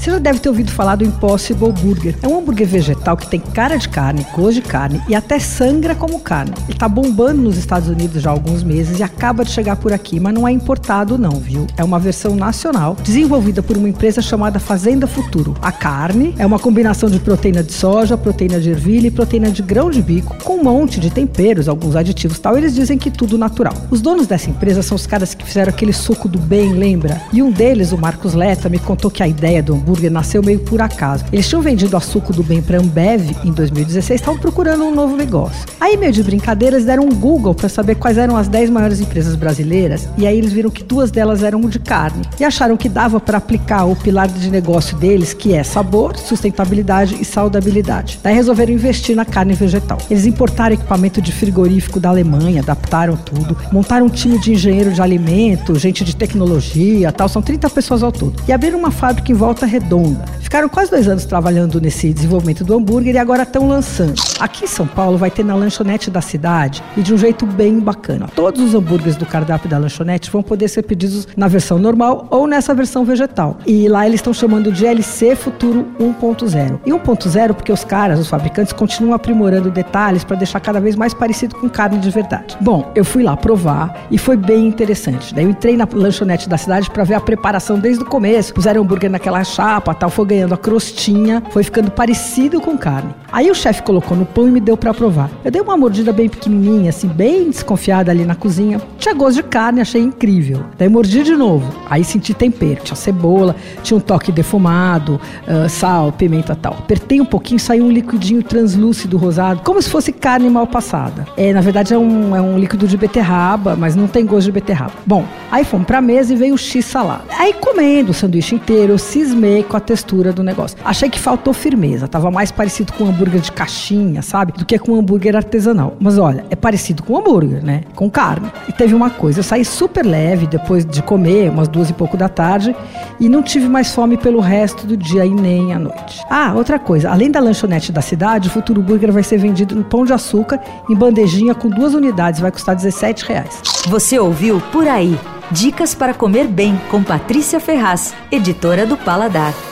Você já deve ter ouvido falar do Impossible Burger. É um hambúrguer vegetal que tem cara de carne, gosto de carne e até sangra como carne. Ele tá bombando nos Estados Unidos já há alguns meses e acaba de chegar por aqui, mas não é importado não, viu? É uma versão nacional, desenvolvida por uma empresa chamada Fazenda Futuro. A carne é uma combinação de proteína de soja, proteína de ervilha e proteína de grão de bico, com um monte de temperos, alguns aditivos tal. Eles dizem que tudo natural. Os donos dessa empresa são os caras que fizeram aquele suco do bem, lembra? E um deles, o Marcos Leta, me contou que a ideia do hambúrguer hambúrguer nasceu meio por acaso. Eles tinham vendido a suco do bem para Ambev em 2016, estavam procurando um novo negócio. Aí, meio de brincadeira, eles deram um Google para saber quais eram as 10 maiores empresas brasileiras e aí eles viram que duas delas eram de carne e acharam que dava para aplicar o pilar de negócio deles, que é sabor, sustentabilidade e saudabilidade. Daí resolveram investir na carne vegetal. Eles importaram equipamento de frigorífico da Alemanha, adaptaram tudo, montaram um time de engenheiro de alimento, gente de tecnologia, tal, são 30 pessoas ao todo. E abriram uma fábrica em volta redonda. Ficaram quase dois anos trabalhando nesse desenvolvimento do hambúrguer e agora estão lançando. Aqui em São Paulo vai ter na lanchonete da cidade e de um jeito bem bacana. Todos os hambúrgueres do cardápio da lanchonete vão poder ser pedidos na versão normal ou nessa versão vegetal. E lá eles estão chamando de LC Futuro 1.0. E 1.0 porque os caras, os fabricantes, continuam aprimorando detalhes para deixar cada vez mais parecido com carne de verdade. Bom, eu fui lá provar e foi bem interessante. Daí eu entrei na lanchonete da cidade para ver a preparação desde o começo. Puseram hambúrguer naquela chapa, tal, foi a crostinha, foi ficando parecido com carne. Aí o chefe colocou no pão e me deu para provar. Eu dei uma mordida bem pequenininha, assim, bem desconfiada ali na cozinha. Tinha gosto de carne, achei incrível. Daí mordi de novo. Aí senti tempero, tinha cebola, tinha um toque defumado, uh, sal, pimenta tal. Apertei um pouquinho, saiu um liquidinho translúcido rosado, como se fosse carne mal passada. É, na verdade é um, é um líquido de beterraba, mas não tem gosto de beterraba. Bom, aí fomos pra mesa e veio o X salada. Aí comendo o sanduíche inteiro, eu cismei com a textura do negócio. Achei que faltou firmeza, tava mais parecido com um hambúrguer de caixinha, sabe? Do que com um hambúrguer artesanal. Mas olha, é parecido com hambúrguer, né? Com carne. E teve uma coisa, eu saí super leve depois de comer, umas duas e pouco da tarde, e não tive mais fome pelo resto do dia e nem à noite. Ah, outra coisa, além da lanchonete da cidade, o Futuro Burger vai ser vendido no pão de açúcar, em bandejinha com duas unidades, vai custar 17 reais. Você ouviu Por Aí. Dicas para comer bem com Patrícia Ferraz, editora do Paladar.